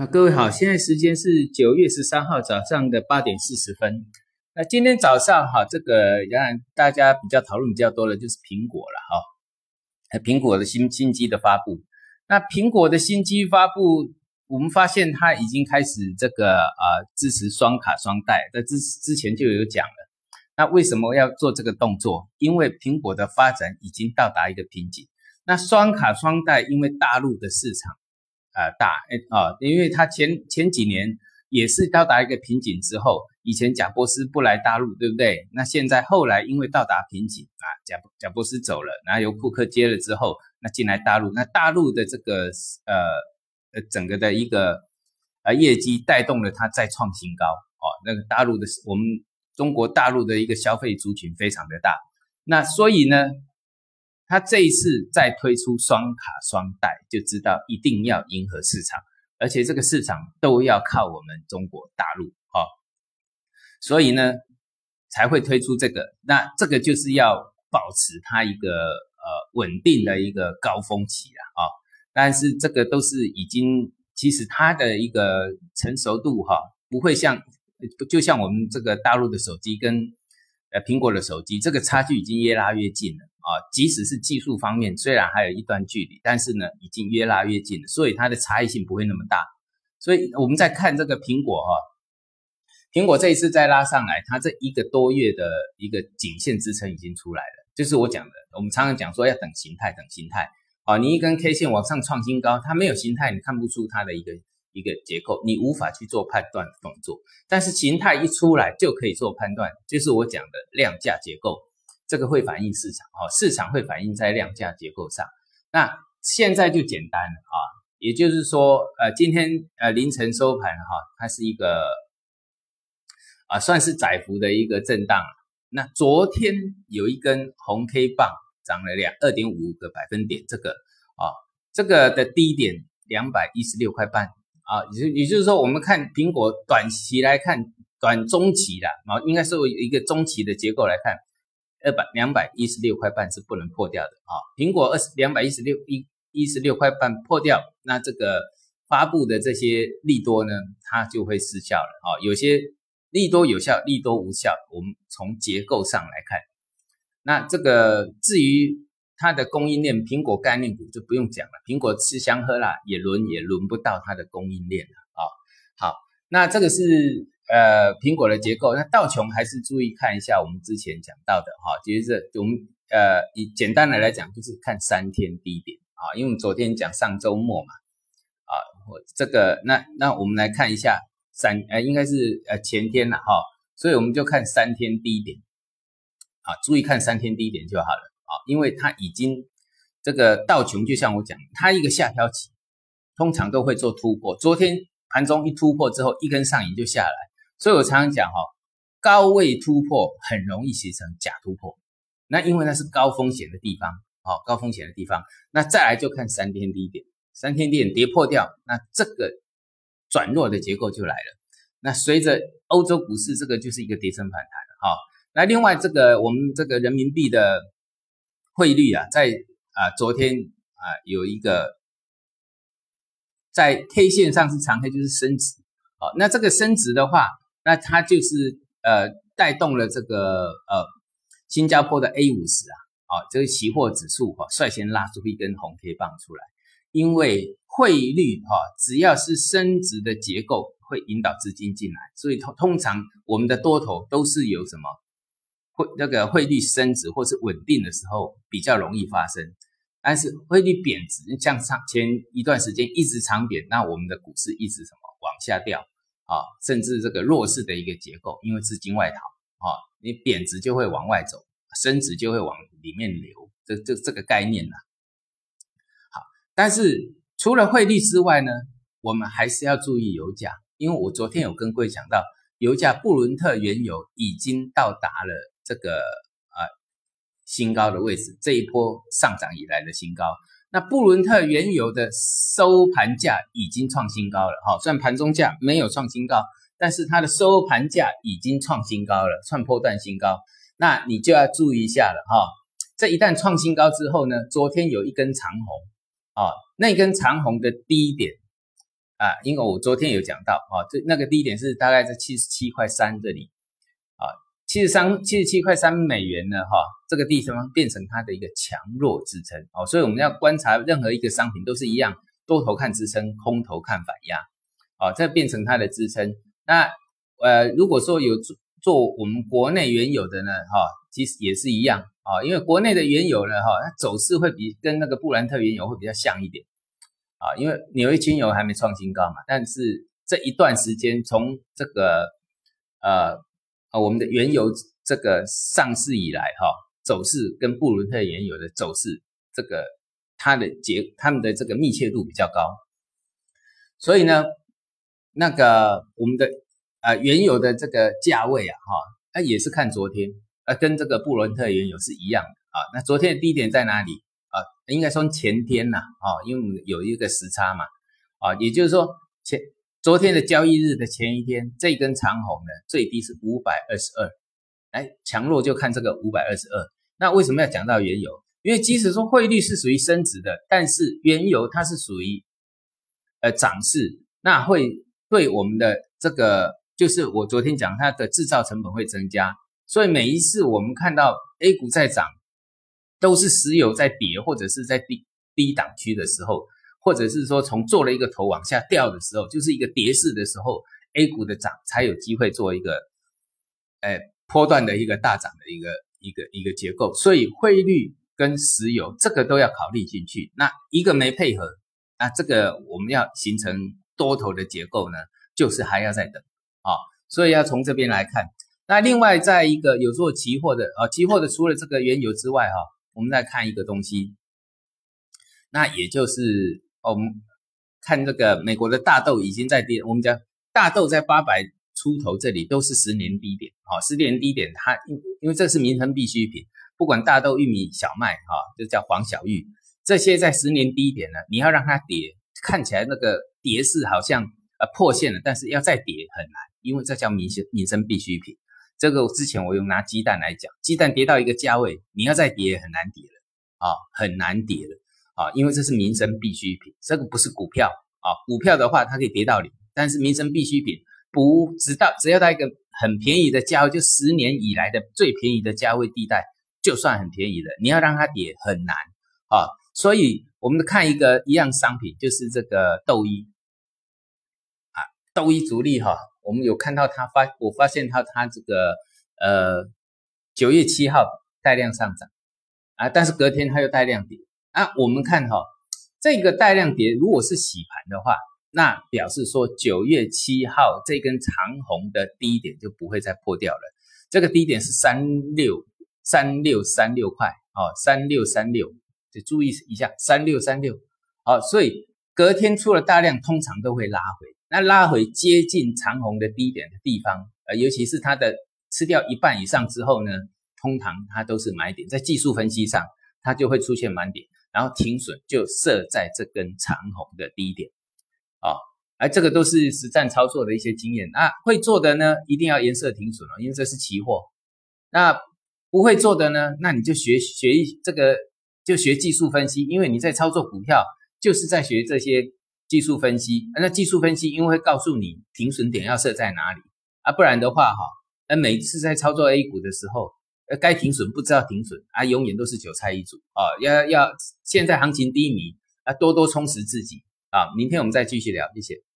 啊，各位好，现在时间是九月十三号早上的八点四十分。那今天早上哈，这个当然大家比较讨论比较多的，就是苹果了哈。苹果的新新机的发布，那苹果的新机发布，我们发现它已经开始这个啊支持双卡双待，在之之前就有讲了。那为什么要做这个动作？因为苹果的发展已经到达一个瓶颈。那双卡双待，因为大陆的市场。啊大哎啊，因为他前前几年也是到达一个瓶颈之后，以前贾波斯不来大陆，对不对？那现在后来因为到达瓶颈啊，贾贾波斯走了，然后由库克接了之后，那进来大陆，那大陆的这个呃呃整个的一个呃业绩带动了它再创新高哦。那个大陆的我们中国大陆的一个消费族群非常的大，那所以呢。他这一次再推出双卡双待，就知道一定要迎合市场，而且这个市场都要靠我们中国大陆啊，所以呢才会推出这个。那这个就是要保持它一个呃稳定的一个高峰期了啊。但是这个都是已经，其实它的一个成熟度哈，不会像就像我们这个大陆的手机跟呃苹果的手机，这个差距已经越拉越近了。啊，即使是技术方面，虽然还有一段距离，但是呢，已经越拉越近了，所以它的差异性不会那么大。所以我们在看这个苹果哈，苹果这一次再拉上来，它这一个多月的一个颈线支撑已经出来了，就是我讲的，我们常常讲说要等形态，等形态。啊，你一根 K 线往上创新高，它没有形态，你看不出它的一个一个结构，你无法去做判断动作。但是形态一出来就可以做判断，就是我讲的量价结构。这个会反映市场哦，市场会反映在量价结构上。那现在就简单了啊，也就是说，呃，今天呃凌晨收盘哈，它是一个啊算是窄幅的一个震荡。那昨天有一根红 K 棒涨了两二点五个百分点，这个啊这个的低点两百一十六块半啊，也也就是说，我们看苹果短期来看，短中期的啊，应该是一个中期的结构来看。二百两百一十六块半是不能破掉的啊！苹果二十两百一十六一一十六块半破掉，那这个发布的这些利多呢，它就会失效了啊！有些利多有效，利多无效，我们从结构上来看，那这个至于它的供应链，苹果概念股就不用讲了，苹果吃香喝辣也轮也轮不到它的供应链了啊！好，那这个是。呃，苹果的结构，那道琼还是注意看一下我们之前讲到的哈，就是我们呃以简单的来讲，就是看三天低点啊，因为我们昨天讲上周末嘛，啊，我这个那那我们来看一下三呃应该是呃前天了哈，所以我们就看三天低点啊，注意看三天低点就好了啊，因为它已经这个道琼就像我讲，它一个下调期通常都会做突破，昨天盘中一突破之后，一根上影就下来。所以我常常讲哈，高位突破很容易形成假突破，那因为那是高风险的地方，哦，高风险的地方，那再来就看三天低点，三天低点跌破掉，那这个转弱的结构就来了。那随着欧洲股市这个就是一个跌升反弹哈。那另外这个我们这个人民币的汇率啊，在啊昨天啊有一个在 K 线上是长黑，就是升值，好，那这个升值的话。那它就是呃带动了这个呃新加坡的 A 五十啊，啊这个期货指数哈率先拉出一根红 K 棒出来，因为汇率哈只要是升值的结构会引导资金进来，所以通通常我们的多头都是有什么汇那个汇率升值或是稳定的时候比较容易发生，但是汇率贬值像上前一段时间一直长贬，那我们的股市一直什么往下掉。啊，甚至这个弱势的一个结构，因为资金外逃啊，你贬值就会往外走，升值就会往里面流，这这这个概念呢。好，但是除了汇率之外呢，我们还是要注意油价，因为我昨天有跟各位讲到，油价布伦特原油已经到达了这个啊新高的位置，这一波上涨以来的新高。那布伦特原油的收盘价已经创新高了，哈，虽然盘中价没有创新高，但是它的收盘价已经创新高了，创破段新高。那你就要注意一下了，哈，这一旦创新高之后呢，昨天有一根长红，啊，那根长红的低点啊，因为我昨天有讲到啊，这那个低点是大概在七十七块三这里，七十三七十七块三美元呢，哈，这个地方变成它的一个强弱支撑哦，所以我们要观察任何一个商品都是一样，多头看支撑，空头看反压，哦，这变成它的支撑。那呃，如果说有做做我们国内原有的呢，哈，其实也是一样啊，因为国内的原有呢，哈，它走势会比跟那个布兰特原油会比较像一点。啊，因为纽约轻油还没创新高嘛，但是这一段时间从这个呃啊我们的原油这个上市以来哈，走势跟布伦特原油的走势，这个它的结它们的这个密切度比较高，所以呢，那个我们的呃原油的这个价位啊哈，它也是看昨天，呃跟这个布伦特原油是一样的啊，那昨天的低点在哪里？啊，应该说前天呐，啊，因为我们有一个时差嘛，啊，也就是说前昨天的交易日的前一天，这根长红呢，最低是五百二十二，哎，强弱就看这个五百二十二。那为什么要讲到原油？因为即使说汇率是属于升值的，但是原油它是属于呃涨势，那会对我们的这个，就是我昨天讲它的制造成本会增加，所以每一次我们看到 A 股在涨。都是石油在跌，或者是在低低档区的时候，或者是说从做了一个头往下掉的时候，就是一个跌势的时候，A 股的涨才有机会做一个，哎，波段的一个大涨的一个一个一个结构。所以汇率跟石油这个都要考虑进去。那一个没配合，那这个我们要形成多头的结构呢，就是还要再等啊。所以要从这边来看。那另外在一个有做期货的啊，期货的除了这个原油之外哈。我们再看一个东西，那也就是我们看这个美国的大豆已经在跌，我们讲大豆在八百出头这里都是十年低点，好，十年低点它因因为这是民生必需品，不管大豆、玉米、小麦，哈，就叫黄小玉，这些在十年低点呢，你要让它跌，看起来那个跌势好像呃破线了，但是要再跌很难，因为这叫民生民生必需品。这个之前我用拿鸡蛋来讲，鸡蛋跌到一个价位，你要再跌很难跌了啊，很难跌了啊，因为这是民生必需品，这个不是股票啊，股票的话它可以跌到零，但是民生必需品不直到只要到一个很便宜的价位，就十年以来的最便宜的价位地带，就算很便宜了，你要让它跌很难啊，所以我们看一个一样商品，就是这个豆一啊，豆一主力哈。我们有看到它发，我发现它它这个呃九月七号带量上涨啊，但是隔天它又带量跌啊。我们看哈，这个带量跌如果是洗盘的话，那表示说九月七号这根长红的低点就不会再破掉了。这个低点是三六三六三六块哦，三六三六，就注意一下三六三六好，所以隔天出了大量，通常都会拉回。那拉回接近长红的低点的地方，呃，尤其是它的吃掉一半以上之后呢，通常它都是买点，在技术分析上，它就会出现满点，然后停损就设在这根长红的低点，啊，而这个都是实战操作的一些经验啊，会做的呢，一定要颜色停损哦，因为这是期货。那不会做的呢，那你就学学一这个，就学技术分析，因为你在操作股票，就是在学这些。技术分析，那技术分析因为会告诉你停损点要设在哪里啊，不然的话哈，那每次在操作 A 股的时候，该停损不知道停损啊，永远都是韭菜一组啊，要要现在行情低迷啊，多多充实自己啊，明天我们再继续聊，谢谢。